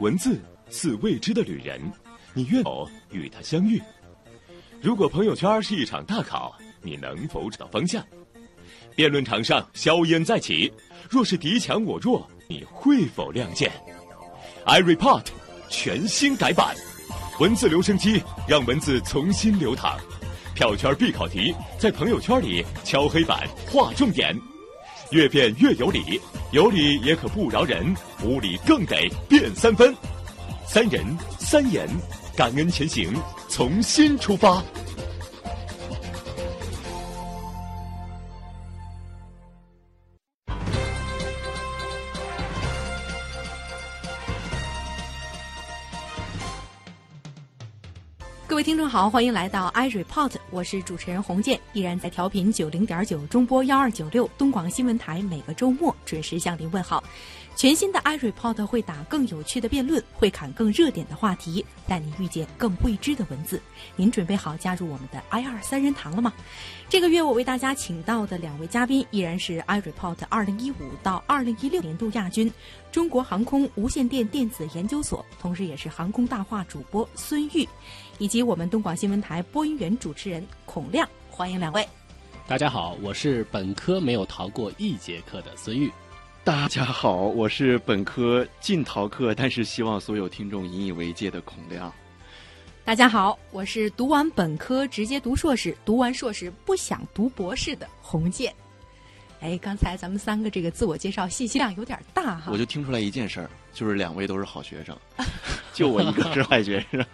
文字似未知的旅人，你愿否与他相遇？如果朋友圈是一场大考，你能否找到方向？辩论场上硝烟再起，若是敌强我弱，你会否亮剑？iReport 全新改版，文字留声机让文字重新流淌。票圈必考题，在朋友圈里敲黑板划重点，越辩越有理，有理也可不饶人，无理更得辩三分。三人三言，感恩前行，从心出发。听众好，欢迎来到 iReport，我是主持人洪建，依然在调频九零点九中波幺二九六东广新闻台，每个周末准时向您问好。全新的 iReport 会打更有趣的辩论，会侃更热点的话题，带你遇见更未知的文字。您准备好加入我们的 i 二三人堂了吗？这个月我为大家请到的两位嘉宾依然是 iReport 二零一五到二零一六年度亚军，中国航空无线电电子研究所，同时也是航空大话主播孙玉，以及我们东广新闻台播音员主持人孔亮，欢迎两位。大家好，我是本科没有逃过一节课的孙玉。大家好，我是本科尽逃课，但是希望所有听众引以为戒的孔亮。大家好，我是读完本科直接读硕士，读完硕士不想读博士的洪建。哎，刚才咱们三个这个自我介绍信息量有点大哈。我就听出来一件事儿，就是两位都是好学生，就我一个是坏学生。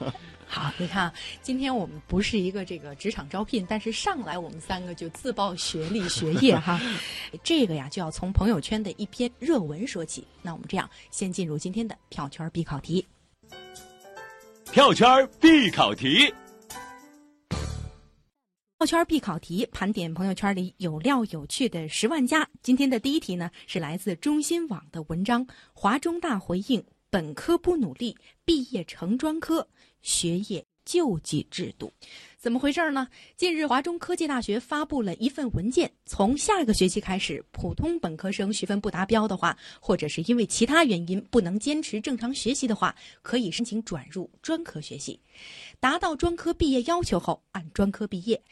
好，你看，今天我们不是一个这个职场招聘，但是上来我们三个就自曝学历、学业哈。这个呀，就要从朋友圈的一篇热文说起。那我们这样，先进入今天的票圈必考题。票圈必考题。票圈必考题，盘点朋友圈里有料有趣的十万加。今天的第一题呢，是来自中新网的文章：华中大回应本科不努力，毕业成专科。学业救济制度，怎么回事呢？近日，华中科技大学发布了一份文件，从下个学期开始，普通本科生学分不达标的话，或者是因为其他原因不能坚持正常学习的话，可以申请转入专科学习，达到专科毕业要求后，按专科毕业。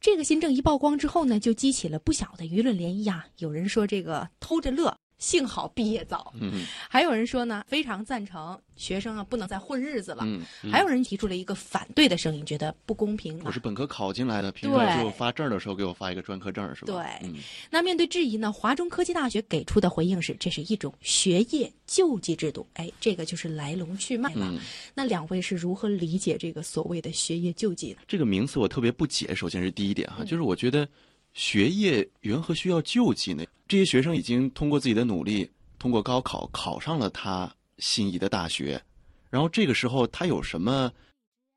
这个新政一曝光之后呢，就激起了不小的舆论涟漪啊！有人说这个偷着乐。幸好毕业早，嗯，还有人说呢，非常赞成学生啊不能再混日子了，嗯，还有人提出了一个反对的声音，觉得不公平。我是本科考进来的，凭什么就发证的时候给我发一个专科证是吧？对，那面对质疑呢，华中科技大学给出的回应是，这是一种学业救济制度。哎，这个就是来龙去脉了。那两位是如何理解这个所谓的学业救济呢？这个名词我特别不解。首先是第一点哈，就是我觉得。学业缘何需要救济呢？这些学生已经通过自己的努力，通过高考考上了他心仪的大学，然后这个时候他有什么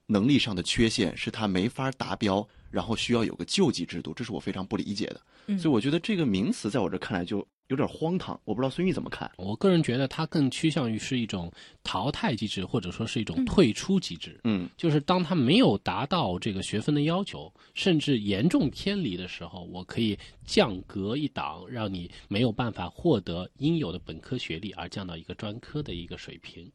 能力上的缺陷，是他没法达标，然后需要有个救济制度，这是我非常不理解的。所以我觉得这个名词在我这看来就。有点荒唐，我不知道孙玉怎么看。我个人觉得它更趋向于是一种淘汰机制，或者说是一种退出机制。嗯，就是当他没有达到这个学分的要求，甚至严重偏离的时候，我可以降格一档，让你没有办法获得应有的本科学历，而降到一个专科的一个水平。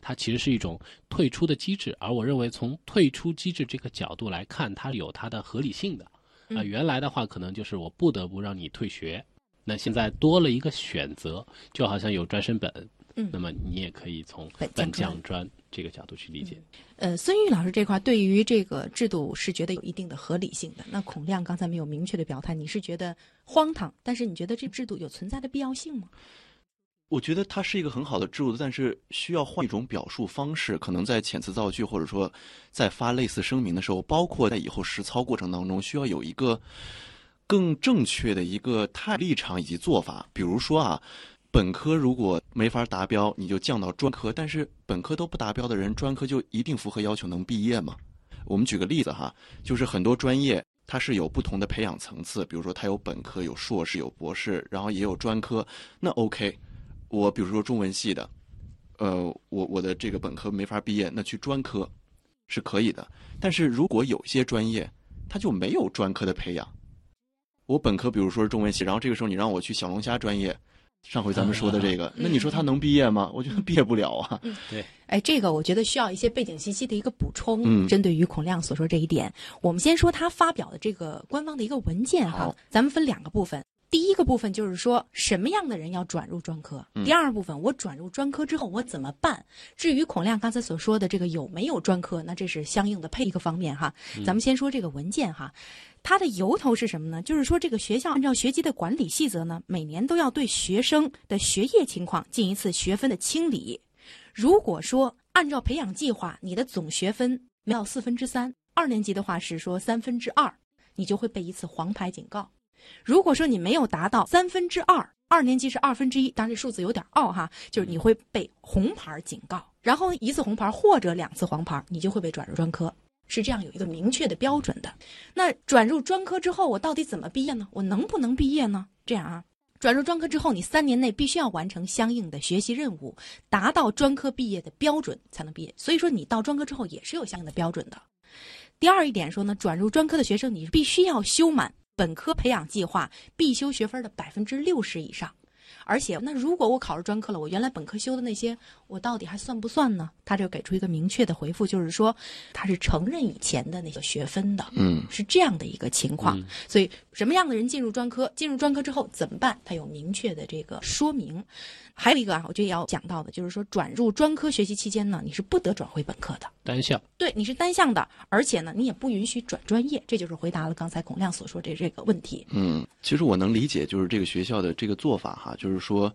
它其实是一种退出的机制，而我认为从退出机制这个角度来看，它有它的合理性的。啊，原来的话可能就是我不得不让你退学。那现在多了一个选择，就好像有专升本，嗯，那么你也可以从本降专这个角度去理解。呃，孙玉老师这块对于这个制度是觉得有一定的合理性的。那孔亮刚才没有明确的表态，你是觉得荒唐，但是你觉得这制度有存在的必要性吗？我觉得它是一个很好的制度，但是需要换一种表述方式，可能在遣词造句或者说在发类似声明的时候，包括在以后实操过程当中，需要有一个。更正确的一个态立场以及做法，比如说啊，本科如果没法达标，你就降到专科；但是本科都不达标的人，专科就一定符合要求能毕业吗？我们举个例子哈，就是很多专业它是有不同的培养层次，比如说它有本科、有硕士、有博士，然后也有专科。那 OK，我比如说中文系的，呃，我我的这个本科没法毕业，那去专科是可以的。但是如果有些专业它就没有专科的培养。我本科比如说是中文系，然后这个时候你让我去小龙虾专业，上回咱们说的这个，那你说他能毕业吗？我觉得毕业不了啊。对，哎，这个我觉得需要一些背景信息的一个补充。嗯针对于孔亮所说这一点，我们先说他发表的这个官方的一个文件哈，咱们分两个部分。第一个部分就是说什么样的人要转入专科，嗯第二部分我转入专科之后我怎么办？至于孔亮刚才所说的这个有没有专科，那这是相应的配一个方面哈。咱们先说这个文件哈，它的由头是什么呢？就是说这个学校按照学籍的管理细则呢，每年都要对学生的学业情况进一次学分的清理。如果说按照培养计划，你的总学分没有四分之三，二年级的话是说三分之二，你就会被一次黄牌警告。如果说你没有达到三分之二，二年级是二分之一，当然这数字有点傲哈，就是你会被红牌警告，然后一次红牌或者两次黄牌，你就会被转入专科。是这样有一个明确的标准的。那转入专科之后，我到底怎么毕业呢？我能不能毕业呢？这样啊，转入专科之后，你三年内必须要完成相应的学习任务，达到专科毕业的标准才能毕业。所以说，你到专科之后也是有相应的标准的。第二一点说呢，转入专科的学生，你必须要修满本科培养计划必修学分的百分之六十以上。而且，那如果我考上专科了，我原来本科修的那些，我到底还算不算呢？他就给出一个明确的回复，就是说他是承认以前的那个学分的，嗯，是这样的一个情况。所以，什么样的人进入专科？进入专科之后怎么办？他有明确的这个说明。还有一个啊，我觉得也要讲到的，就是说转入专科学习期间呢，你是不得转回本科的。单向。对，你是单向的，而且呢，你也不允许转专业，这就是回答了刚才孔亮所说的这个问题。嗯，其实我能理解，就是这个学校的这个做法哈，就是说，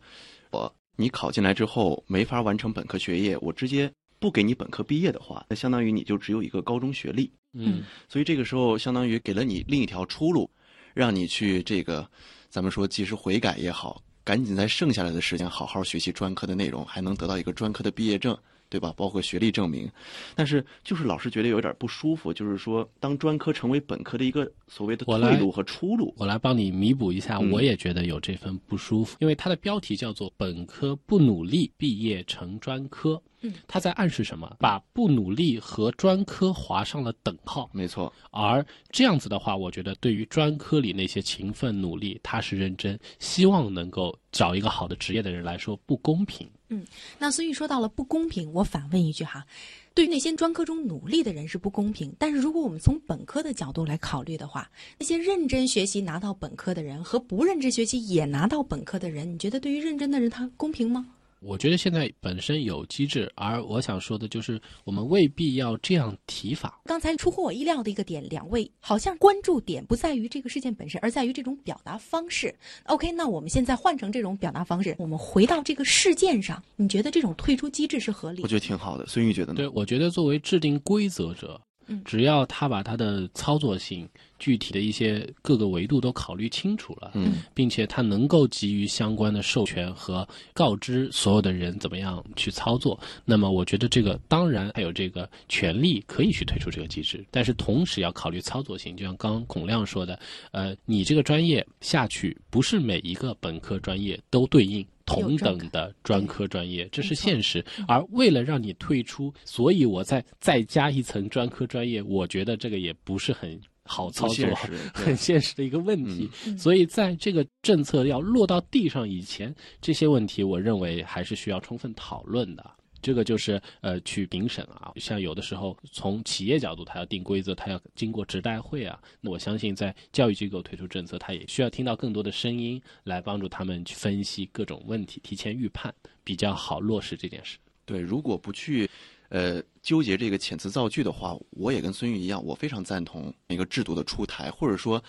我你考进来之后没法完成本科学业，我直接不给你本科毕业的话，那相当于你就只有一个高中学历，嗯，所以这个时候相当于给了你另一条出路，让你去这个，咱们说及时悔改也好，赶紧在剩下来的时间好好学习专科的内容，还能得到一个专科的毕业证。对吧？包括学历证明，但是就是老师觉得有点不舒服，就是说，当专科成为本科的一个所谓的我来退路和出路，我来帮你弥补一下，嗯我也觉得有这份不舒服，因为它的标题叫做“本科不努力，毕业成专科”。嗯，它在暗示什么？把不努力和专科划上了等号。没错，而这样子的话，我觉得对于专科里那些勤奋努力、踏实认真、希望能够找一个好的职业的人来说不公平。嗯那所以说到了不公平，我反问一句哈，对于那些专科中努力的人是不公平，但是如果我们从本科的角度来考虑的话，那些认真学习拿到本科的人和不认真学习也拿到本科的人，你觉得对于认真的人他公平吗？我觉得现在本身有机制，而我想说的就是，我们未必要这样提法。刚才出乎我意料的一个点，两位好像关注点不在于这个事件本身，而在于这种表达方式。OK，那我们现在换成这种表达方式，我们回到这个事件上，你觉得这种退出机制是合理的？我觉得挺好的。孙玉觉得呢？对，我觉得作为制定规则者嗯，只要他把他的操作性、具体的一些各个维度都考虑清楚了，嗯，并且他能够给予相关的授权和告知所有的人怎么样去操作，那么我觉得这个当然还有这个权利可以去推出这个机制，但是同时要考虑操作性，就像刚刚孔亮说的，呃，你这个专业下去不是每一个本科专业都对应。同等的专科专业，这是现实。而为了让你退出，所以我再再加一层专科专业，我觉得这个也不是很好操作 很现实的一个问题。所以在这个政策要落到地上以前，这些问题我认为还是需要充分讨论的。这个就是呃去评审啊，像有的时候从企业角度，它要定规则，它要经过职代会啊。那我相信在教育机构推出政策，它也需要听到更多的声音来帮助他们去分析各种问题，提前预判，比较好落实这件事。对，如果不去，呃，纠结这个遣词造句的话，我也跟孙玉一样，我非常赞同一个制度的出台，或者说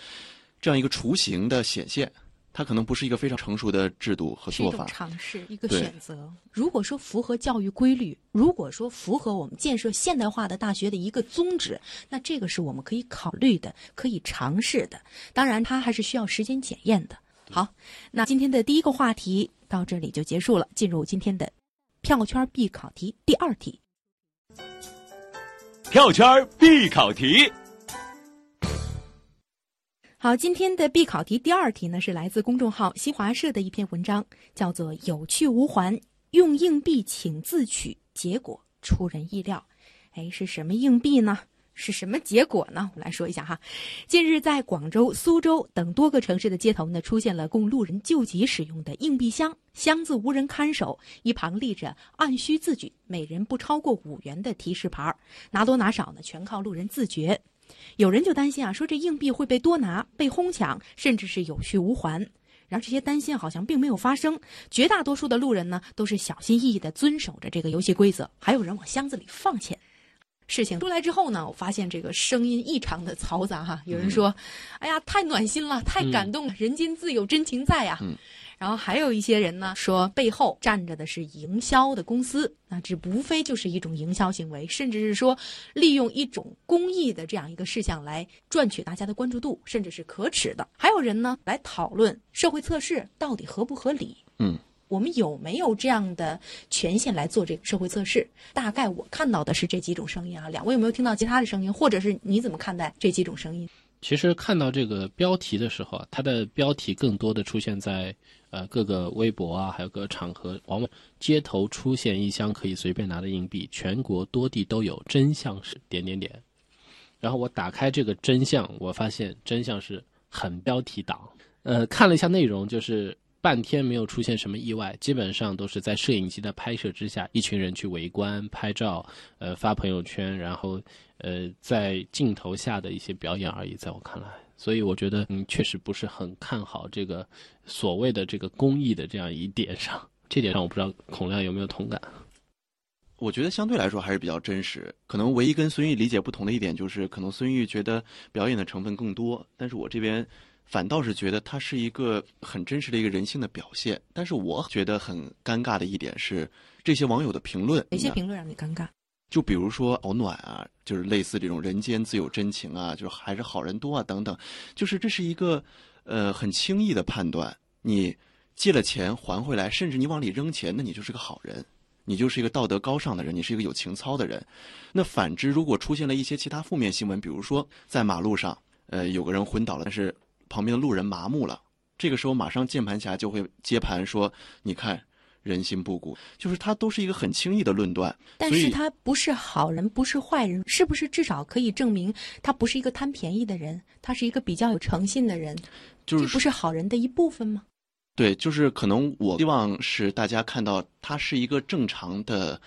这样一个雏形的显现。它可能不是一个非常成熟的制度和是一种做法，尝试，一个选择。如果说符合教育规律，如果说符合我们建设现代化的大学的一个宗旨，那这个是我们可以考虑的，可以尝试的。当然，它还是需要时间检验的。好，那今天的第一个话题到这里就结束了，进入今天的票圈必考题第二题。票圈必考题。好，今天的必考题第二题呢，是来自公众号新华社的一篇文章，叫做《有去无还，用硬币请自取，结果出人意料》。哎，是什么硬币呢？是什么结果呢？我们来说一下哈。近日，在广州、苏州等多个城市的街头呢，出现了供路人救急使用的硬币箱，箱子无人看守，一旁立着“按需自举，每人不超过五元”的提示牌拿多拿少呢，全靠路人自觉。有人就担心啊，说这硬币会被多拿、被哄抢，甚至是有去无还。然而这些担心好像并没有发生，绝大多数的路人呢都是小心翼翼地遵守着这个游戏规则。还有人往箱子里放钱。事情出来之后呢，我发现这个声音异常的嘈杂哈。有人说：“哎呀，太暖心了，太感动了，人间自有真情在呀。”然后还有一些人呢说，背后站着的是营销的公司，那这无非就是一种营销行为，甚至是说利用一种公益的这样一个事项来赚取大家的关注度，甚至是可耻的。还有人呢来讨论社会测试到底合不合理？嗯，我们有没有这样的权限来做这个社会测试？大概我看到的是这几种声音啊，两位有没有听到其他的声音，或者是你怎么看待这几种声音？其实看到这个标题的时候啊，它的标题更多的出现在呃各个微博啊，还有各个场合，往往街头出现一箱可以随便拿的硬币，全国多地都有，真相是点点点。然后我打开这个真相，我发现真相是很标题党。呃，看了一下内容，就是半天没有出现什么意外，基本上都是在摄影机的拍摄之下，一群人去围观拍照，呃发朋友圈，然后。呃，在镜头下的一些表演而已，在我看来，所以我觉得，嗯，确实不是很看好这个所谓的这个公益的这样一点上。这点上，我不知道孔亮有没有同感。我觉得相对来说还是比较真实。可能唯一跟孙玉理解不同的一点，就是可能孙玉觉得表演的成分更多，但是我这边反倒是觉得它是一个很真实的一个人性的表现。但是我觉得很尴尬的一点是，这些网友的评论，哪些评论让你尴尬？就比如说好暖啊，就是类似这种人间自有真情啊，就是还是好人多啊等等，就是这是一个呃很轻易的判断。你借了钱还回来，甚至你往里扔钱，那你就是个好人，你就是一个道德高尚的人，你是一个有情操的人。那反之，如果出现了一些其他负面新闻，比如说在马路上，呃有个人昏倒了，但是旁边的路人麻木了，这个时候马上键盘侠就会接盘说，你看。人心不古，就是他都是一个很轻易的论断。但是他不是好人，不是坏人，是不是至少可以证明他不是一个贪便宜的人？他是一个比较有诚信的人，这不是好人的一部分吗？对，就是可能我希望是大家看到他是一个正常的，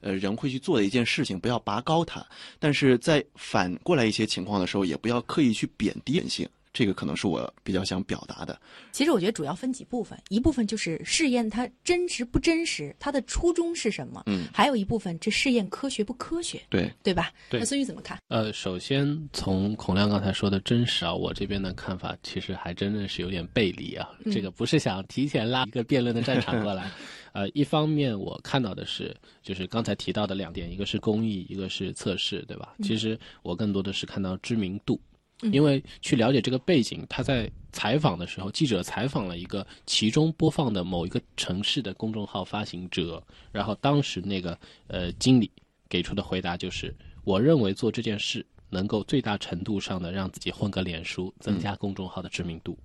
呃，人会去做的一件事情，不要拔高他。但是在反过来一些情况的时候，也不要刻意去贬低人性。这个可能是我比较想表达的。其实我觉得主要分几部分，一部分就是试验它真实不真实，它的初衷是什么。嗯，还有一部分这试验科学不科学。对，对吧？对。那孙宇怎么看？呃，首先从孔亮刚才说的真实啊，我这边的看法其实还真的是有点背离啊。这个不是想提前拉一个辩论的战场过来。呃，一方面我看到的是，就是刚才提到的两点，一个是公益，一个是测试，对吧？其实我更多的是看到知名度。因为去了解这个背景，他在采访的时候，记者采访了一个其中播放的某一个城市的公众号发行者，然后当时那个呃经理给出的回答就是：我认为做这件事能够最大程度上的让自己混个脸熟，增加公众号的知名度。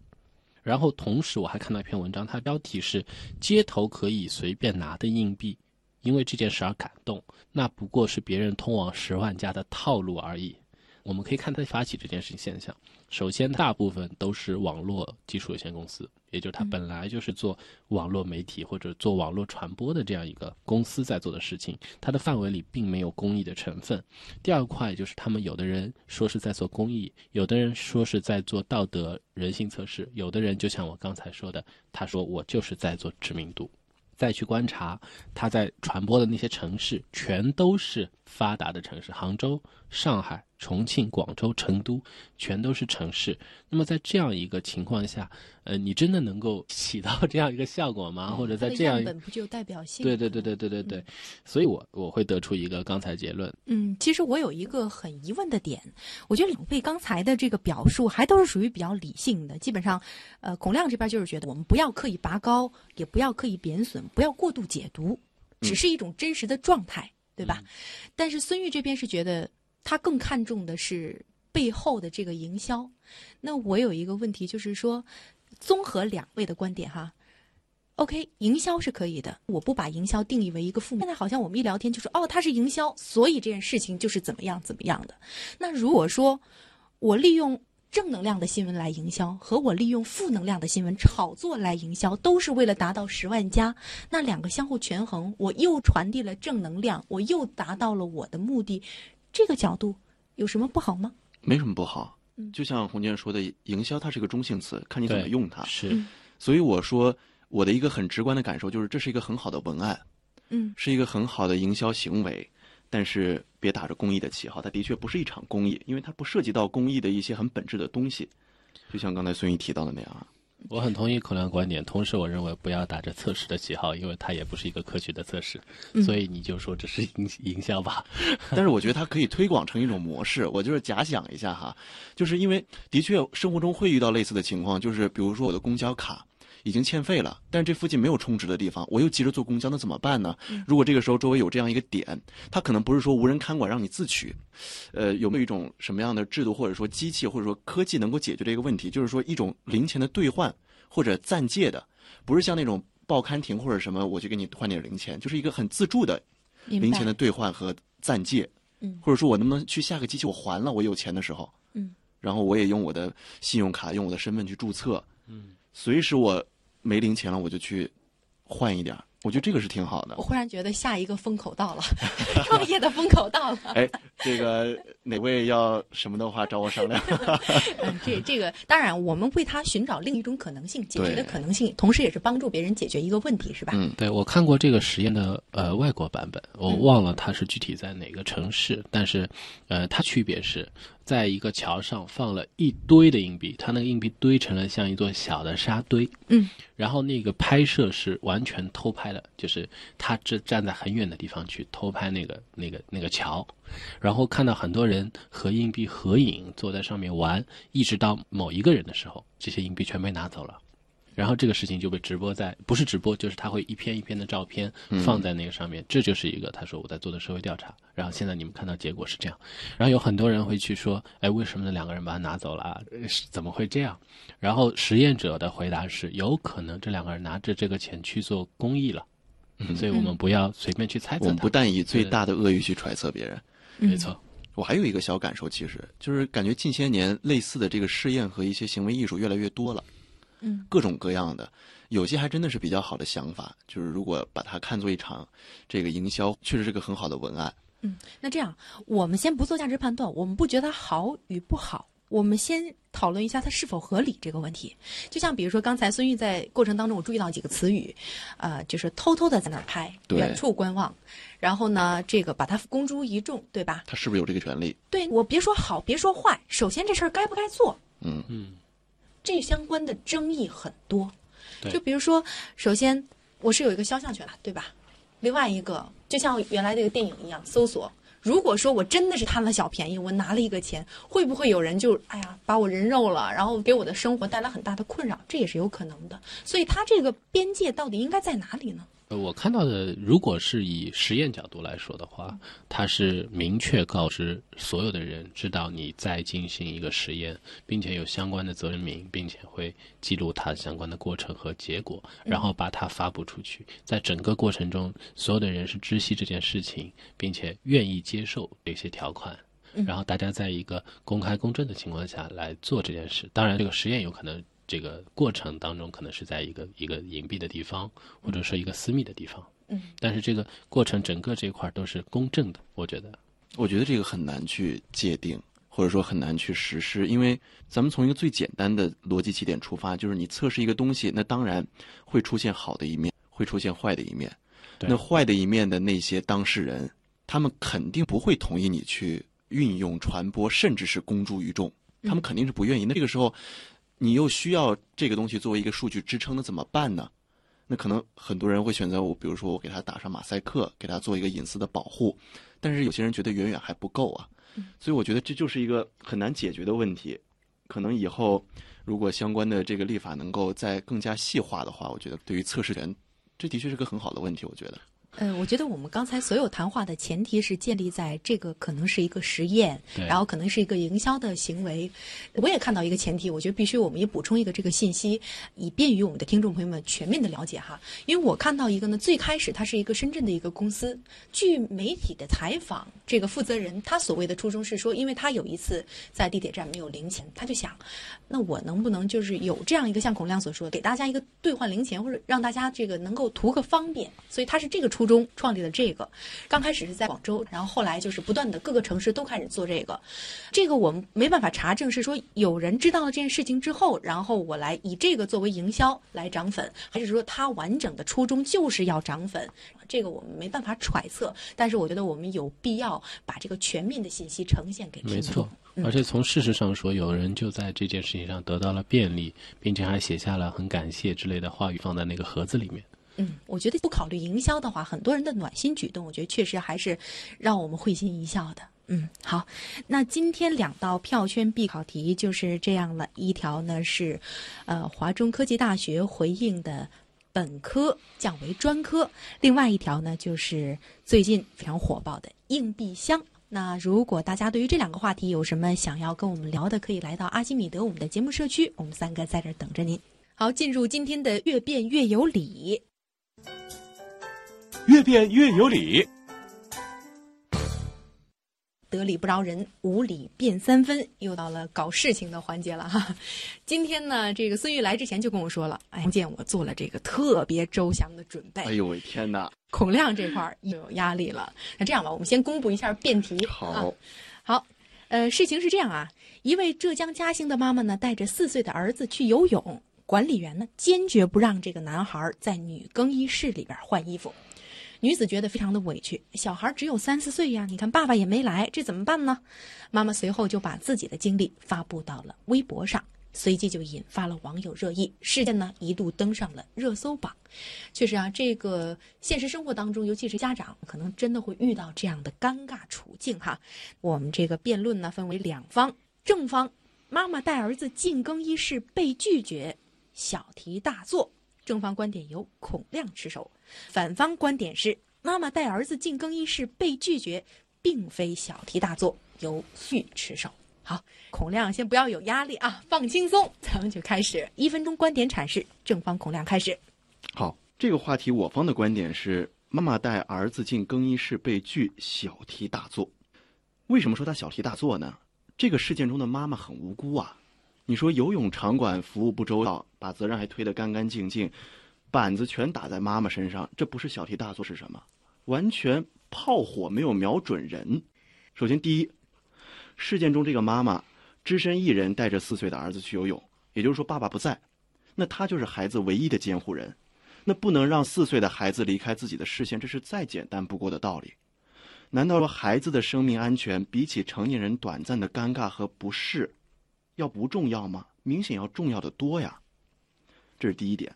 然后同时我还看到一篇文章，它标题是“街头可以随便拿的硬币”，因为这件事而感动，那不过是别人通往十万加的套路而已。我们可以看它发起这件事情现象。首先，大部分都是网络技术有限公司，也就是它本来就是做网络媒体或者做网络传播的这样一个公司在做的事情，它的范围里并没有公益的成分。第二块就是他们有的人说是在做公益，有的人说是在做道德人性测试，有的人就像我刚才说的，他说我就是在做知名度。再去观察他在传播的那些城市，全都是发达的城市，杭州、上海。重庆、广州、成都，全都是城市。那么在这样一个情况下，呃，你真的能够起到这样一个效果吗？或者在这样本不具有代表性？对对对对对对对。所以我我会得出一个刚才结论。嗯，其实我有一个很疑问的点，我觉得两位刚才的这个表述还都是属于比较理性的。基本上，呃，孔亮这边就是觉得我们不要刻意拔高，也不要刻意贬损，不要过度解读，只是一种真实的状态，对吧？但是孙玉这边是觉得。他更看重的是背后的这个营销。那我有一个问题，就是说，综合两位的观点哈，OK，营销是可以的，我不把营销定义为一个负面。现在好像我们一聊天就说，哦，它是营销，所以这件事情就是怎么样怎么样的。那如果说我利用正能量的新闻来营销，和我利用负能量的新闻炒作来营销，都是为了达到十万加，那两个相互权衡，我又传递了正能量，我又达到了我的目的，这个角度有什么不好吗？没什么不好。就像洪建说的，营销它是个中性词，看你怎么用它。是，所以我说。我的一个很直观的感受就是，这是一个很好的文案，嗯，是一个很好的营销行为，但是别打着公益的旗号，它的确不是一场公益，因为它不涉及到公益的一些很本质的东西，就像刚才孙毅提到的那样啊。我很同意口亮观点，同时我认为不要打着测试的旗号，因为它也不是一个科学的测试，所以你就说这是营营销吧。但是我觉得它可以推广成一种模式，我就是假想一下哈，就是因为的确生活中会遇到类似的情况，就是比如说我的公交卡。已经欠费了，但是这附近没有充值的地方，我又急着坐公交，那怎么办呢？如果这个时候周围有这样一个点，它可能不是说无人看管让你自取，呃，有没有一种什么样的制度或者说机器或者说科技能够解决这个问题？就是说一种零钱的兑换或者暂借的，不是像那种报刊亭或者什么，我去给你换点零钱，就是一个很自助的零钱的兑换和暂借，或者说我能不能去下个机器我还了我有钱的时候，嗯，然后我也用我的信用卡用我的身份去注册，嗯，随时我。没零钱了，我就去换一点儿我觉得这个是挺好的。我忽然觉得下一个风口到了，创业的风口到了。哎，这个哪位要什么的话，找我商量。嗯，这这个当然，我们为他寻找另一种可能性，解决的可能性，同时也是帮助别人解决一个问题，是吧？嗯，对我看过这个实验的呃外国版本，我忘了它是具体在哪个城市，但是呃，它区别是。在一个桥上放了一堆的硬币，它那个硬币堆成了像一座小的沙堆。嗯，然后那个拍摄是完全偷拍的，就是他只站在很远的地方去偷拍那个那个那个桥，然后看到很多人和硬币合影，坐在上面玩，一直到某一个人的时候，这些硬币全被拿走了。然后这个事情就被直播在，不是直播，就是他会一篇一篇的照片放在那个上面，这就是一个他说我在做的社会调查。然后现在你们看到结果是这样，然后有很多人会去说，哎，为什么那两个人把它拿走了啊？怎么会这样？然后实验者的回答是，有可能这两个人拿着这个钱去做公益了，所以我们不要随便去猜测。我们不但以最大的恶意去揣测别人，没错。我还有一个小感受，其实就是感觉近些年类似的这个试验和一些行为艺术越来越多了。嗯，各种各样的，有些还真的是比较好的想法。就是如果把它看作一场这个营销，确实是个很好的文案。嗯，那这样我们先不做价值判断，我们不觉得好与不好，我们先讨论一下它是否合理这个问题。就像比如说刚才孙玉在过程当中，我注意到几个词语，呃，就是偷偷的在那儿拍，远处观望，然后呢，这个把它公诸于众，对吧？他是不是有这个权利？对我别说好，别说坏，首先这事儿该不该做？嗯嗯。这相关的争议很多，就比如说，首先我是有一个肖像权的，对吧？另外一个，就像原来那个电影一样，搜索。如果说我真的是贪了小便宜，我拿了一个钱，会不会有人就哎呀把我人肉了，然后给我的生活带来很大的困扰？这也是有可能的。所以它这个边界到底应该在哪里呢？我看到的，如果是以实验角度来说的话，它是明确告知所有的人知道你在进行一个实验，并且有相关的责任名，并且会记录它相关的过程和结果，然后把它发布出去。在整个过程中，所有的人是知悉这件事情，并且愿意接受这些条款，然后大家在一个公开公正的情况下来做这件事。当然，这个实验有可能。这个过程当中，可能是在一个一个隐蔽的地方，或者说一个私密的地方。嗯，但是这个过程整个这一块都是公正的，我觉得。我觉得这个很难去界定，或者说很难去实施，因为咱们从一个最简单的逻辑起点出发，就是你测试一个东西，那当然会出现好的一面，会出现坏的一面。那坏的一面的那些当事人，他们肯定不会同意你去运用、传播，甚至是公诸于众，他们肯定是不愿意。那这个时候。你又需要这个东西作为一个数据支撑，那怎么办呢？那可能很多人会选择我，比如说我给他打上马赛克，给他做一个隐私的保护。但是有些人觉得远远还不够啊，所以我觉得这就是一个很难解决的问题。可能以后如果相关的这个立法能够再更加细化的话，我觉得对于测试员，这的确是个很好的问题。我觉得。呃，我觉得我们刚才所有谈话的前提是建立在这个可能是一个实验，然后可能是一个营销的行为。我也看到一个前提，我觉得必须我们也补充一个这个信息，以便于我们的听众朋友们全面的了解哈。因为我看到一个呢，最开始它是一个深圳的一个公司，据媒体的采访，这个负责人他所谓的初衷是说，因为他有一次在地铁站没有零钱，他就想，那我能不能就是有这样一个像孔亮所说，给大家一个兑换零钱，或者让大家这个能够图个方便，所以他是这个初衷创立了这个。刚开始是在广州，然后后来就是不断的各个城市都开始做这个。这个我们没办法查证，是说有人知道了这件事情之后，然后我来以这个作为营销来涨粉，还是说他完整的初衷就是要涨粉？这个我们没办法揣测，但是我觉得我们有必要把这个全面的信息呈现给听众。没错，而且从事实上说，有人就在这件事情上得到了便利，并且还写下了很感谢之类的话语放在那个盒子里面。嗯，我觉得不考虑营销的话，很多人的暖心举动，我觉得确实还是让我们会心一笑的。嗯，好，那今天两道票圈必考题就是这样了。一条呢是，呃，华中科技大学回应的。本科降为专科，另外一条呢，就是最近非常火爆的硬币箱。那如果大家对于这两个话题有什么想要跟我们聊的，可以来到阿基米德我们的节目社区，我们三个在这等着您。好，进入今天的越变越有理，越变越有理。得理不饶人，无理辩三分，又到了搞事情的环节了哈。今天呢，这个孙玉来之前就跟我说了，哎，见我做了这个特别周详的准备。哎呦喂，天哪！孔亮这块儿又有压力了。那这样吧，我们先公布一下辩题。好，好，呃，事情是这样啊，一位浙江嘉兴的妈妈呢，带着四岁的儿子去游泳，管理员呢坚决不让这个男孩在女更衣室里边换衣服。女子觉得非常的委屈，小孩只有三四岁呀，你看爸爸也没来，这怎么办呢？妈妈随后就把自己的经历发布到了微博上，随即就引发了网友热议，事件呢一度登上了热搜榜。确实啊，这个现实生活当中，尤其是家长，可能真的会遇到这样的尴尬处境哈。我们这个辩论呢分为两方，正方妈妈带儿子进更衣室被拒绝，小题大做。正方观点由孔亮持守，反方观点是妈妈带儿子进更衣室被拒绝，并非小题大做，由旭持守。好，孔亮先不要有压力啊，放轻松，咱们就开始一分钟观点阐释。正方孔亮开始。好，这个话题我方的观点是妈妈带儿子进更衣室被拒，小题大做。为什么说他小题大做呢？这个事件中的妈妈很无辜啊。你说游泳场馆服务不周到，把责任还推得干干净净，板子全打在妈妈身上，这不是小题大做是什么？完全炮火没有瞄准人。首先，第一，事件中这个妈妈只身一人带着四岁的儿子去游泳，也就是说爸爸不在，那她就是孩子唯一的监护人，那不能让四岁的孩子离开自己的视线，这是再简单不过的道理。难道说孩子的生命安全比起成年人短暂的尴尬和不适？要不重要吗？明显要重要的多呀，这是第一点。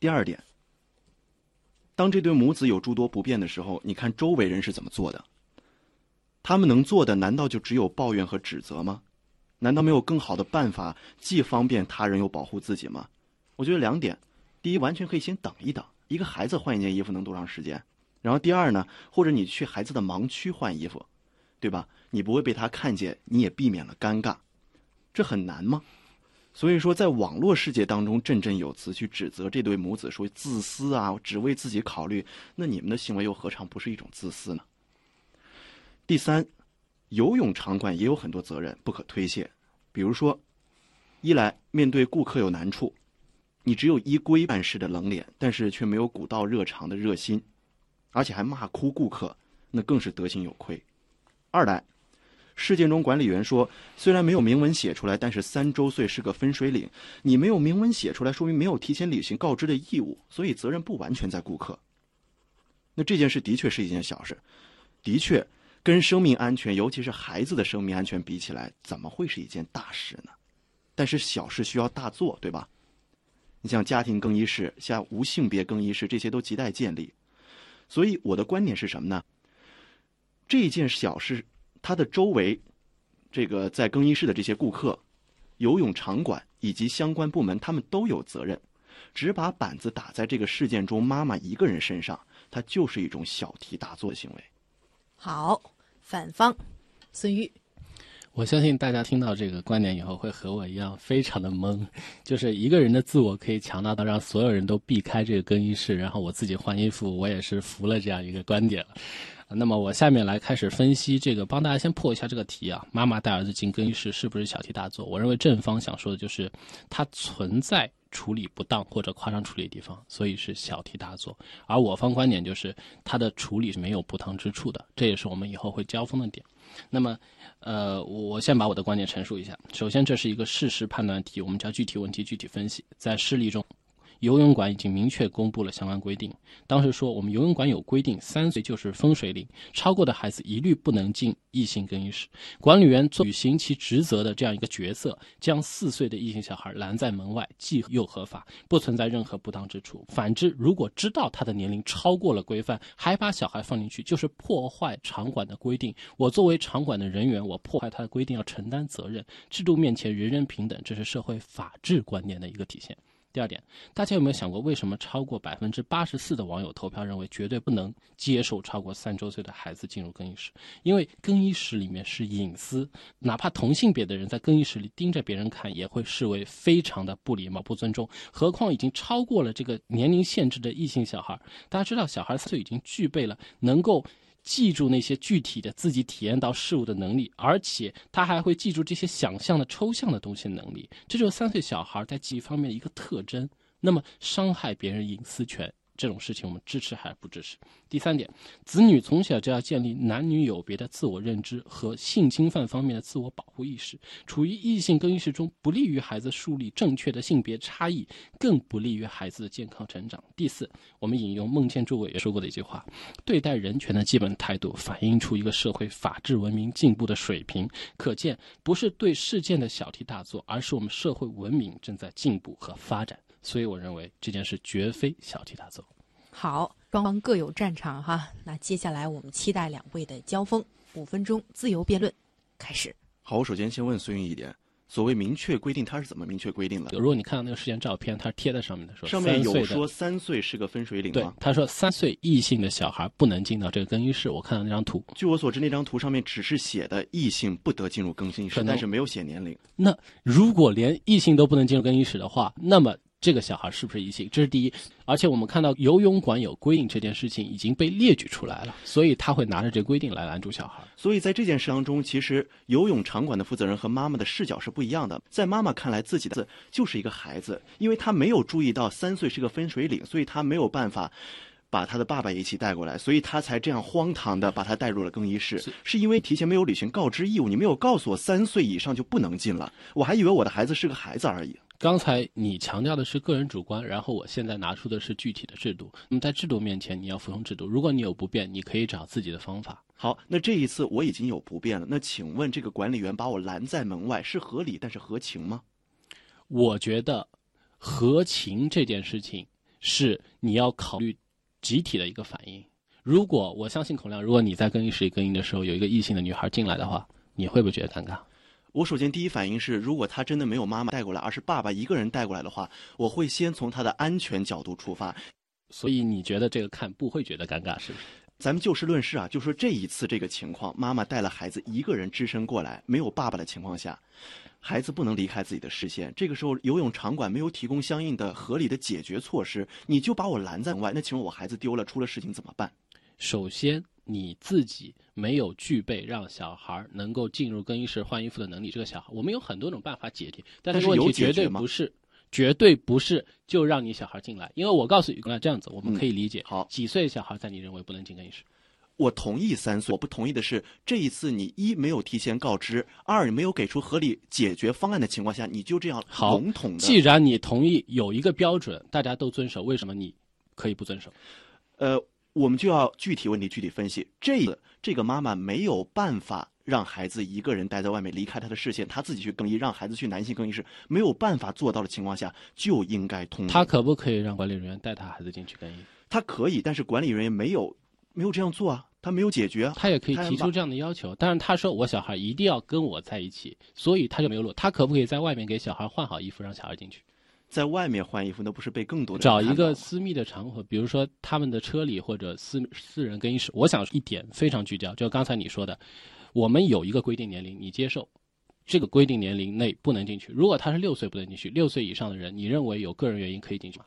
第二点，当这对母子有诸多不便的时候，你看周围人是怎么做的？他们能做的难道就只有抱怨和指责吗？难道没有更好的办法，既方便他人又保护自己吗？我觉得两点：第一，完全可以先等一等，一个孩子换一件衣服能多长时间？然后第二呢，或者你去孩子的盲区换衣服，对吧？你不会被他看见，你也避免了尴尬。这很难吗？所以说，在网络世界当中，振振有词去指责这对母子说自私啊，只为自己考虑，那你们的行为又何尝不是一种自私呢？第三，游泳场馆也有很多责任不可推卸，比如说，一来面对顾客有难处，你只有依规办事的冷脸，但是却没有古道热肠的热心，而且还骂哭顾客，那更是德行有亏；二来。事件中，管理员说，虽然没有明文写出来，但是三周岁是个分水岭。你没有明文写出来，说明没有提前履行告知的义务，所以责任不完全在顾客。那这件事的确是一件小事，的确跟生命安全，尤其是孩子的生命安全比起来，怎么会是一件大事呢？但是小事需要大做，对吧？你像家庭更衣室，像无性别更衣室，这些都亟待建立。所以我的观点是什么呢？这件小事。他的周围，这个在更衣室的这些顾客、游泳场馆以及相关部门，他们都有责任。只把板子打在这个事件中妈妈一个人身上，它就是一种小题大做的行为。好，反方，孙玉。我相信大家听到这个观点以后，会和我一样非常的懵。就是一个人的自我可以强大到让所有人都避开这个更衣室，然后我自己换衣服，我也是服了这样一个观点了。那么我下面来开始分析这个，帮大家先破一下这个题啊。妈妈带儿子进更衣室是不是小题大做？我认为正方想说的就是它存在处理不当或者夸张处理的地方，所以是小题大做。而我方观点就是它的处理是没有不当之处的，这也是我们以后会交锋的点。那么。呃，我先把我的观点陈述一下。首先，这是一个事实判断题，我们叫具体问题具体分析。在事例中。游泳馆已经明确公布了相关规定。当时说，我们游泳馆有规定，三岁就是分水岭，超过的孩子一律不能进异性更衣室。管理员履行其职责的这样一个角色，将四岁的异性小孩拦在门外，既又合法，不存在任何不当之处。反之，如果知道他的年龄超过了规范，还把小孩放进去，就是破坏场馆的规定。我作为场馆的人员，我破坏他的规定要承担责任。制度面前人人平等，这是社会法治观念的一个体现。第二点，大家有没有想过，为什么超过百分之八十四的网友投票认为绝对不能接受超过三周岁的孩子进入更衣室？因为更衣室里面是隐私，哪怕同性别的人在更衣室里盯着别人看，也会视为非常的不礼貌、不尊重。何况已经超过了这个年龄限制的异性小孩，大家知道，小孩三岁已经具备了能够。记住那些具体的自己体验到事物的能力，而且他还会记住这些想象的抽象的东西能力，这就是三岁小孩在记忆方面的一个特征。那么，伤害别人隐私权。这种事情我们支持还是不支持？第三点，子女从小就要建立男女有别的自我认知和性侵犯方面的自我保护意识。处于异性更衣室中，不利于孩子树立正确的性别差异，更不利于孩子的健康成长。第四，我们引用孟建柱委员说过的一句话：对待人权的基本态度，反映出一个社会法治文明进步的水平。可见，不是对事件的小题大做，而是我们社会文明正在进步和发展。所以我认为这件事绝非小题大做。好，双方各有战场哈。那接下来我们期待两位的交锋。五分钟自由辩论开始。好，我首先先问孙云一点：所谓明确规定，它是怎么明确规定的？如果你看到那个事件照片，它贴在上面的，说上面有说三岁是个分水岭吗？对，他说三岁异性的小孩不能进到这个更衣室。我看到那张图，据我所知，那张图上面只是写的异性不得进入更衣室，但是没有写年龄。那如果连异性都不能进入更衣室的话，那么？这个小孩是不是异性？这是第一，而且我们看到游泳馆有规定这件事情已经被列举出来了，所以他会拿着这规定来拦住小孩。所以在这件事当中，其实游泳场馆的负责人和妈妈的视角是不一样的。在妈妈看来，自己的就是一个孩子，因为他没有注意到三岁是个分水岭，所以他没有办法把他的爸爸一起带过来，所以他才这样荒唐的把他带入了更衣室。是因为提前没有履行告知义务，你没有告诉我三岁以上就不能进了，我还以为我的孩子是个孩子而已。刚才你强调的是个人主观，然后我现在拿出的是具体的制度。那么在制度面前，你要服从制度。如果你有不便，你可以找自己的方法。好，那这一次我已经有不便了。那请问这个管理员把我拦在门外是合理，但是合情吗？我觉得合情这件事情是你要考虑集体的一个反应。如果我相信孔亮，如果你在更衣室里更衣的时候，有一个异性的女孩进来的话，你会不会觉得尴尬？我首先第一反应是，如果他真的没有妈妈带过来，而是爸爸一个人带过来的话，我会先从他的安全角度出发。所以你觉得这个看不会觉得尴尬，是不是？咱们就事论事啊，就说这一次这个情况，妈妈带了孩子一个人只身过来，没有爸爸的情况下，孩子不能离开自己的视线。这个时候游泳场馆没有提供相应的合理的解决措施，你就把我拦在门外，那请问我孩子丢了，出了事情怎么办？首先。你自己没有具备让小孩能够进入更衣室换衣服的能力，这个小孩，我们有很多种办法解决，但是问题绝对不是，绝对不是就让你小孩进来，因为我告诉你，那这样子我们可以理解。好，几岁小孩在你认为不能进更衣室？我同意三岁，我不同意的是这一次你一没有提前告知，二你没有给出合理解决方案的情况下，你就这样笼统的。既然你同意有一个标准，大家都遵守，为什么你可以不遵守？呃。我们就要具体问题具体分析。这个这个妈妈没有办法让孩子一个人待在外面，离开他的视线，他自己去更衣，让孩子去男性更衣室，没有办法做到的情况下，就应该通。他可不可以让管理人员带他孩子进去更衣？他可以，但是管理人员没有没有这样做啊，他没有解决。他也可以提出这样的要求，但是他说我小孩一定要跟我在一起，所以他就没有录。他可不可以在外面给小孩换好衣服，让小孩进去？在外面换衣服，那不是被更多的找一个私密的场合，比如说他们的车里或者私私人更衣室。我想一点非常聚焦，就刚才你说的，我们有一个规定年龄，你接受这个规定年龄内不能进去。如果他是六岁不能进去，六岁以上的人，你认为有个人原因可以进去吗？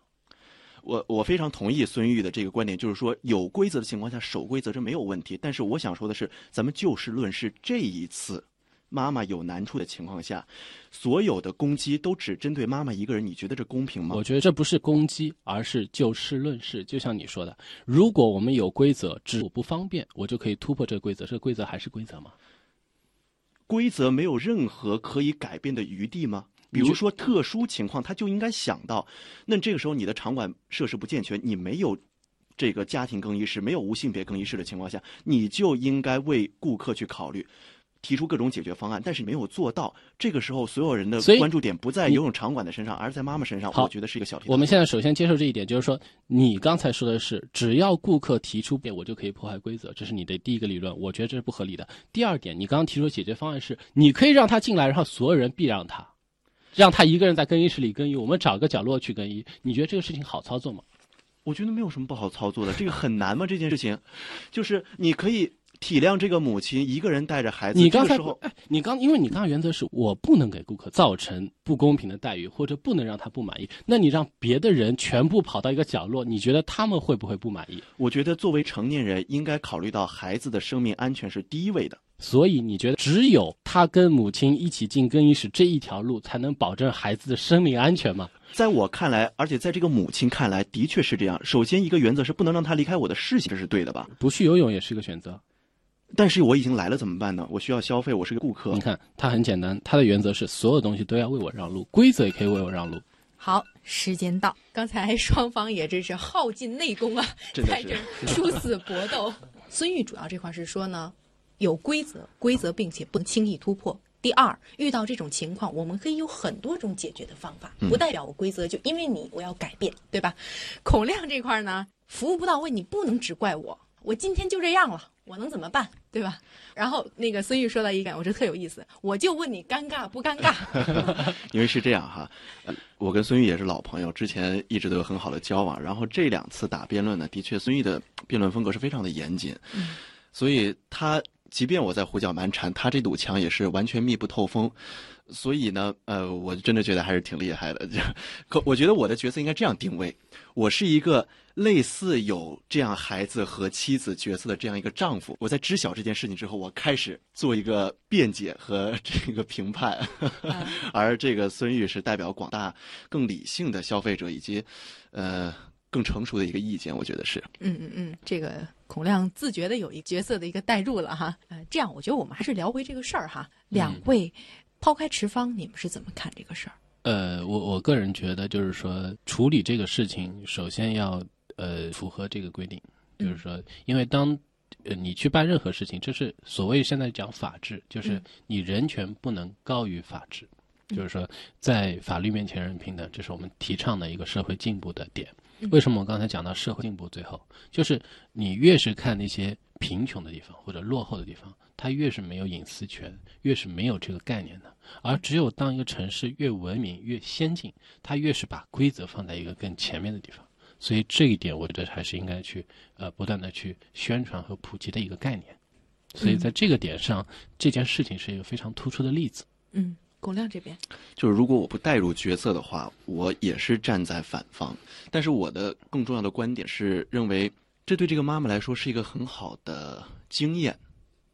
我我非常同意孙玉的这个观点，就是说有规则的情况下守规则这没有问题。但是我想说的是，咱们就事论事，这一次。妈妈有难处的情况下，所有的攻击都只针对妈妈一个人，你觉得这公平吗？我觉得这不是攻击，而是就事论事。就像你说的，如果我们有规则，只我不方便，我就可以突破这个规则。这个规则还是规则吗？规则没有任何可以改变的余地吗？比如说特殊情况，他就应该想到，那这个时候你的场馆设施不健全，你没有这个家庭更衣室，没有无性别更衣室的情况下，你就应该为顾客去考虑。提出各种解决方案，但是没有做到。这个时候，所有人的关注点不在游泳场馆的身上，而是在妈妈身上。我觉得是一个小题。我们现在首先接受这一点，就是说，你刚才说的是，只要顾客提出变，我就可以破坏规则，这是你的第一个理论。我觉得这是不合理的。第二点，你刚刚提出的解决方案是，你可以让他进来，然后所有人避让他，让他一个人在更衣室里更衣，我们找个角落去更衣。你觉得这个事情好操作吗？我觉得没有什么不好操作的。这个很难吗？这件事情，就是你可以。体谅这个母亲一个人带着孩子。你刚才，哎，你刚，因为你刚刚原则是我不能给顾客造成不公平的待遇，或者不能让他不满意。那你让别的人全部跑到一个角落，你觉得他们会不会不满意？我觉得作为成年人，应该考虑到孩子的生命安全是第一位的。所以你觉得只有他跟母亲一起进更衣室这一条路，才能保证孩子的生命安全吗？在我看来，而且在这个母亲看来，的确是这样。首先，一个原则是不能让他离开我的视线，这是对的吧？不去游泳也是一个选择。但是我已经来了怎么办呢？我需要消费，我是个顾客。你看，它很简单，它的原则是所有东西都要为我让路，规则也可以为我让路。好，时间到，刚才双方也真是耗尽内功啊，在这殊死搏斗。孙玉主要这块是说呢，有规则，规则并且不能轻易突破。第二，遇到这种情况，我们可以有很多种解决的方法，不代表我规则就因为你我要改变，对吧？孔亮这块呢，服务不到位，你不能只怪我，我今天就这样了。我能怎么办，对吧？然后那个孙玉说到一点，我觉得特有意思，我就问你尴尬不尴尬？因为是这样哈，我跟孙玉也是老朋友，之前一直都有很好的交往。然后这两次打辩论呢，的确孙玉的辩论风格是非常的严谨，所以他即便我在胡搅蛮缠，他这堵墙也是完全密不透风。所以呢，呃，我真的觉得还是挺厉害的。就，可我觉得我的角色应该这样定位：我是一个类似有这样孩子和妻子角色的这样一个丈夫。我在知晓这件事情之后，我开始做一个辩解和这个评判。而这个孙玉是代表广大更理性的消费者以及，呃，更成熟的一个意见。我觉得是。嗯嗯嗯，这个孔亮自觉的有一角色的一个代入了哈。呃，这样我觉得我们还是聊回这个事儿哈。两位。抛开持方，你们是怎么看这个事儿？呃，我我个人觉得，就是说处理这个事情，首先要呃符合这个规定，就是说，因为当呃你去办任何事情，这是所谓现在讲法治，就是你人权不能高于法治，就是说在法律面前人平等，这是我们提倡的一个社会进步的点。为什么我刚才讲到社会进步？最后就是你越是看那些贫穷的地方或者落后的地方。它越是没有隐私权，越是没有这个概念的。而只有当一个城市越文明、越先进，它越是把规则放在一个更前面的地方。所以这一点，我觉得还是应该去呃不断的去宣传和普及的一个概念。所以在这个点上，这件事情是一个非常突出的例子。嗯，巩亮这边，就是如果我不带入角色的话，我也是站在反方。但是我的更重要的观点是，认为这对这个妈妈来说是一个很好的经验。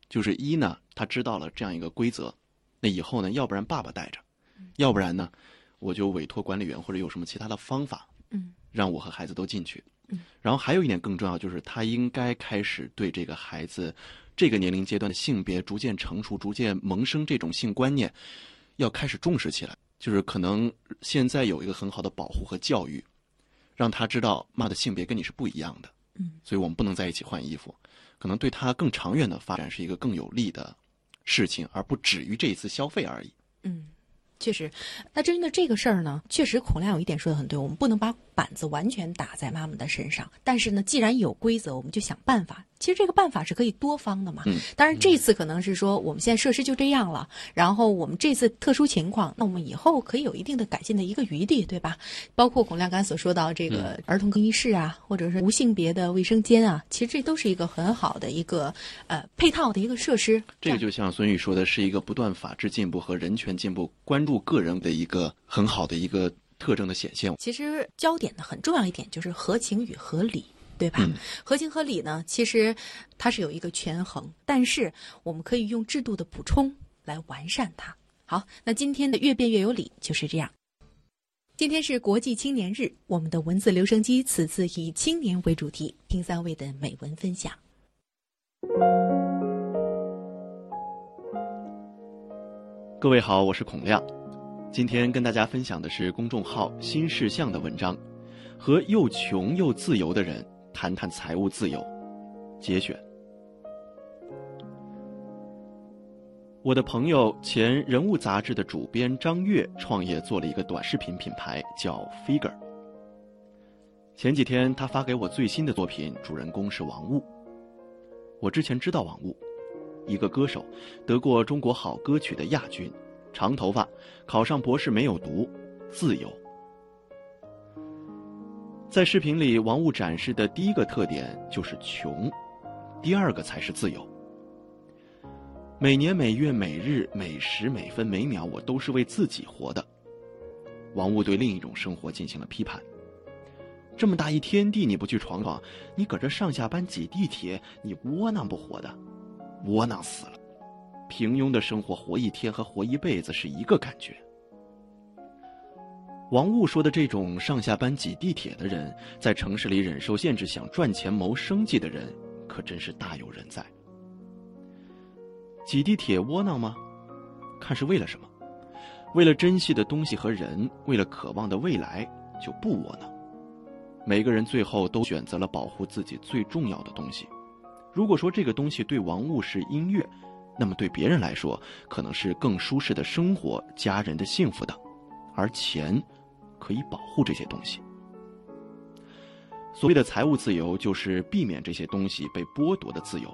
就是一呢，她知道了这样一个规则，那以后呢，要不然爸爸带着，要不然呢，我就委托管理员或者有什么其他的方法，嗯，让我和孩子都进去，嗯，然后还有一点更重要，就是他应该开始对这个孩子这个年龄阶段的性别逐渐成熟、逐渐萌生这种性观念，要开始重视起来。就是可能现在有一个很好的保护和教育，让他知道妈的性别跟你是不一样的，嗯，所以我们不能在一起换衣服。可能对他更长远的发展是一个更有利的事情，而不止于这一次消费而已。嗯，确实。那针对这个事儿呢，确实孔亮有一点说的很对，我们不能把板子完全打在妈妈的身上。但是呢，既然有规则，我们就想办法。其实这个办法是可以多方的嘛。嗯。当然这次可能是说我们现在设施就这样了，然后我们这次特殊情况，那我们以后可以有一定的改进的一个余地，对吧？包括孔亮刚所说到这个儿童更衣室啊，或者是无性别的卫生间啊，其实这都是一个很好的一个呃配套的一个设施。这个就像孙宇说的，是一个不断法治进步和人权进步、关注个人的一个很好的一个特征的显现。其实焦点呢很重要一点就是合情与合理。对吧？合情合理呢，其实它是有一个权衡，但是我们可以用制度的补充来完善它。好，那今天的越辩越有理就是这样。今天是国际青年日，我们的文字留声机此次以青年为主题，听三位的美文分享。各位好，我是孔亮，今天跟大家分享的是公众号新事项的文章，和又穷又自由的人。谈谈财务自由，节选。我的朋友前人物杂志的主编张悦创业做了一个短视频品牌，叫 Figure。前几天他发给我最新的作品，主人公是王雾。我之前知道王雾，一个歌手，得过中国好歌曲的亚军，长头发，考上博士没有读，自由。在视频里，王雾展示的第一个特点就是穷，第二个才是自由。每年每月每日每时每分每秒，我都是为自己活的。王雾对另一种生活进行了批判：这么大一天地，你不去闯闯，你搁这上下班挤地铁，你窝囊不活的，窝囊死了。平庸的生活，活一天和活一辈子是一个感觉。王雾说的这种上下班挤地铁的人，在城市里忍受限制想赚钱谋生计的人，可真是大有人在。挤地铁窝囊吗？看是为了什么？为了珍惜的东西和人，为了渴望的未来，就不窝囊。每个人最后都选择了保护自己最重要的东西。如果说这个东西对王雾是音乐，那么对别人来说，可能是更舒适的生活、家人的幸福等，而钱。可以保护这些东西。所谓的财务自由，就是避免这些东西被剥夺的自由。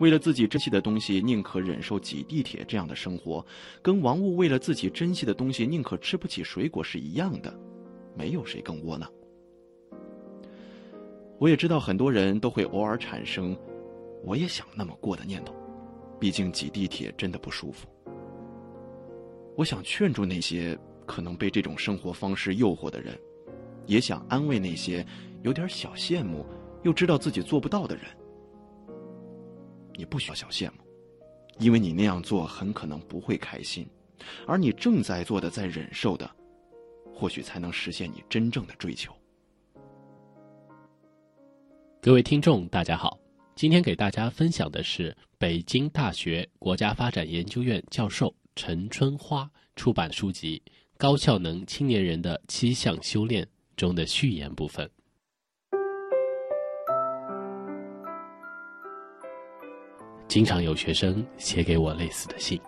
为了自己珍惜的东西，宁可忍受挤地铁这样的生活，跟王雾为了自己珍惜的东西宁可吃不起水果是一样的。没有谁更窝囊。我也知道很多人都会偶尔产生“我也想那么过”的念头，毕竟挤地铁真的不舒服。我想劝住那些。可能被这种生活方式诱惑的人，也想安慰那些有点小羡慕又知道自己做不到的人。你不需要小羡慕，因为你那样做很可能不会开心，而你正在做的、在忍受的，或许才能实现你真正的追求。各位听众，大家好，今天给大家分享的是北京大学国家发展研究院教授陈春花出版书籍。高效能青年人的七项修炼中的序言部分。经常有学生写给我类似的信，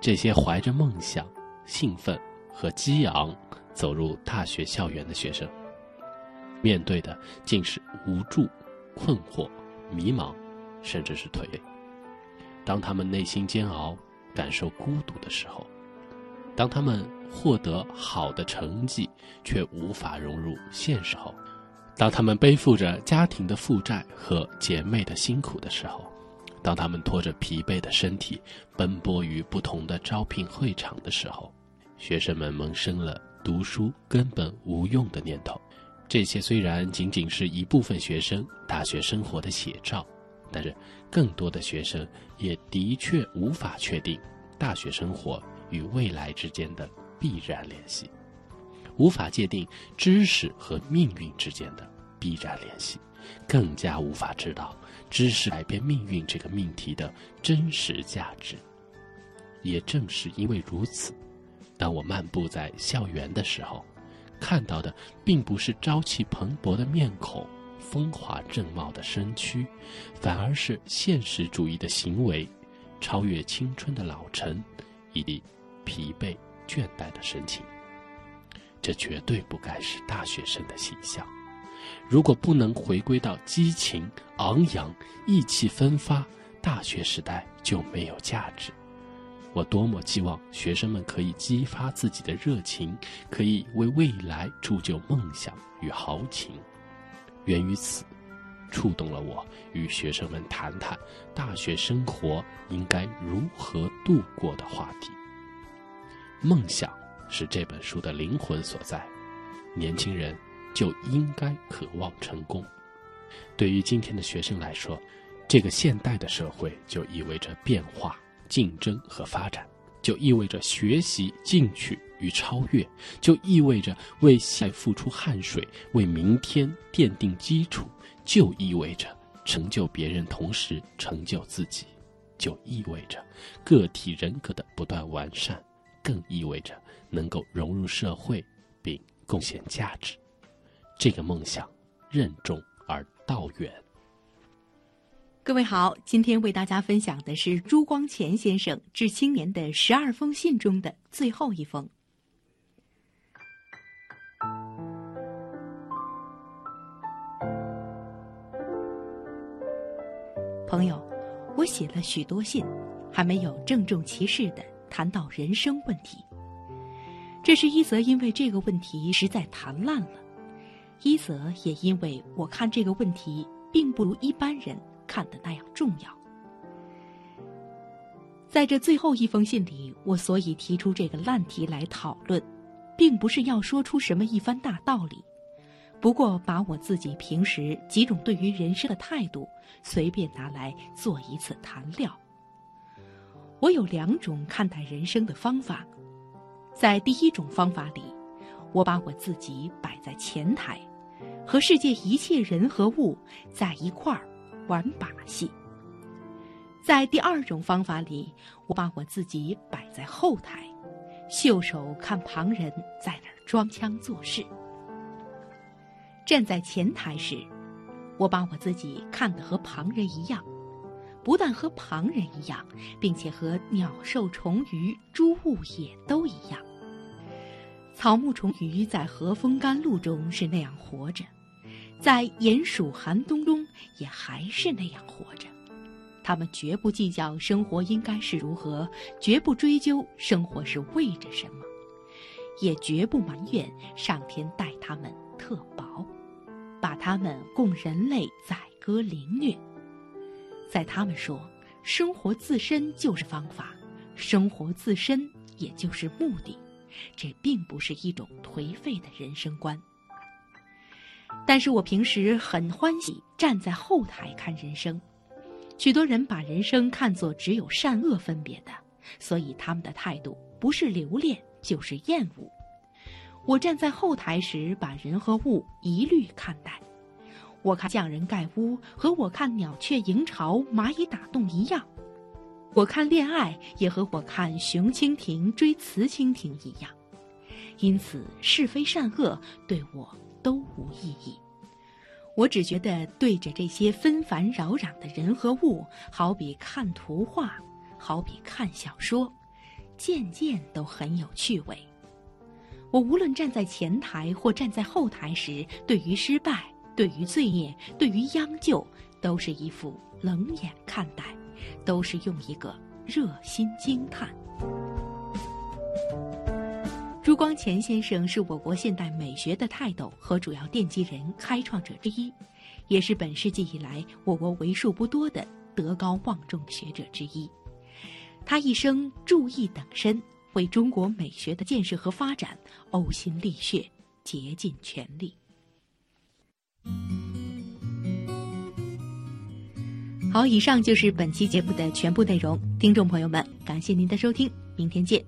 这些怀着梦想、兴奋和激昂走入大学校园的学生，面对的竟是无助、困惑、迷茫，甚至是颓废。当他们内心煎熬、感受孤独的时候，当他们获得好的成绩，却无法融入现实后；当他们背负着家庭的负债和姐妹的辛苦的时候；当他们拖着疲惫的身体奔波于不同的招聘会场的时候，学生们萌生了读书根本无用的念头。这些虽然仅仅是一部分学生大学生活的写照，但是更多的学生也的确无法确定大学生活与未来之间的。必然联系，无法界定知识和命运之间的必然联系，更加无法知道知识改变命运这个命题的真实价值。也正是因为如此，当我漫步在校园的时候，看到的并不是朝气蓬勃的面孔、风华正茂的身躯，反而是现实主义的行为、超越青春的老成以及疲惫。倦怠的神情，这绝对不该是大学生的形象。如果不能回归到激情昂扬、意气风发，大学时代就没有价值。我多么期望学生们可以激发自己的热情，可以为未来铸就梦想与豪情。源于此，触动了我，与学生们谈谈大学生活应该如何度过的话题。梦想是这本书的灵魂所在，年轻人就应该渴望成功。对于今天的学生来说，这个现代的社会就意味着变化。竞争和发展，就意味着学习进取与超越，就意味着为现在付出汗水，为明天奠定基础，就意味着成就别人，同时成就自己，就意味着个体人格的不断完善，更意味着能够融入社会并贡献价值。这个梦想任重而道远。各位好，今天为大家分享的是朱光潜先生致青年的十二封信中的最后一封。朋友，我写了许多信，还没有郑重其事的谈到人生问题。这是一则因为这个问题实在谈烂了，一则也因为我看这个问题并不如一般人。看的那样重要。在这最后一封信里，我所以提出这个烂题来讨论，并不是要说出什么一番大道理，不过把我自己平时几种对于人生的态度随便拿来做一次谈料。我有两种看待人生的方法，在第一种方法里，我把我自己摆在前台，和世界一切人和物在一块儿。玩把戏，在第二种方法里，我把我自己摆在后台，袖手看旁人在那儿装腔作势。站在前台时，我把我自己看得和旁人一样，不但和旁人一样，并且和鸟兽虫鱼、诸物也都一样。草木虫鱼在和风甘露中是那样活着。在炎暑寒冬中，也还是那样活着。他们绝不计较生活应该是如何，绝不追究生活是为着什么，也绝不埋怨上天待他们特薄，把他们供人类宰割凌虐。在他们说，生活自身就是方法，生活自身也就是目的，这并不是一种颓废的人生观。但是我平时很欢喜站在后台看人生，许多人把人生看作只有善恶分别的，所以他们的态度不是留恋就是厌恶。我站在后台时，把人和物一律看待。我看匠人盖屋和我看鸟雀营巢、蚂蚁打洞一样，我看恋爱也和我看雄蜻蜓追雌蜻蜓一样，因此是非善恶对我。都无意义。我只觉得对着这些纷繁扰攘的人和物，好比看图画，好比看小说，件件都很有趣味。我无论站在前台或站在后台时，对于失败、对于罪孽、对于央就，都是一副冷眼看待，都是用一个热心惊叹。朱光潜先生是我国现代美学的泰斗和主要奠基人、开创者之一，也是本世纪以来我国为数不多的德高望重的学者之一。他一生注意等身，为中国美学的建设和发展呕心沥血，竭尽全力。好，以上就是本期节目的全部内容。听众朋友们，感谢您的收听，明天见。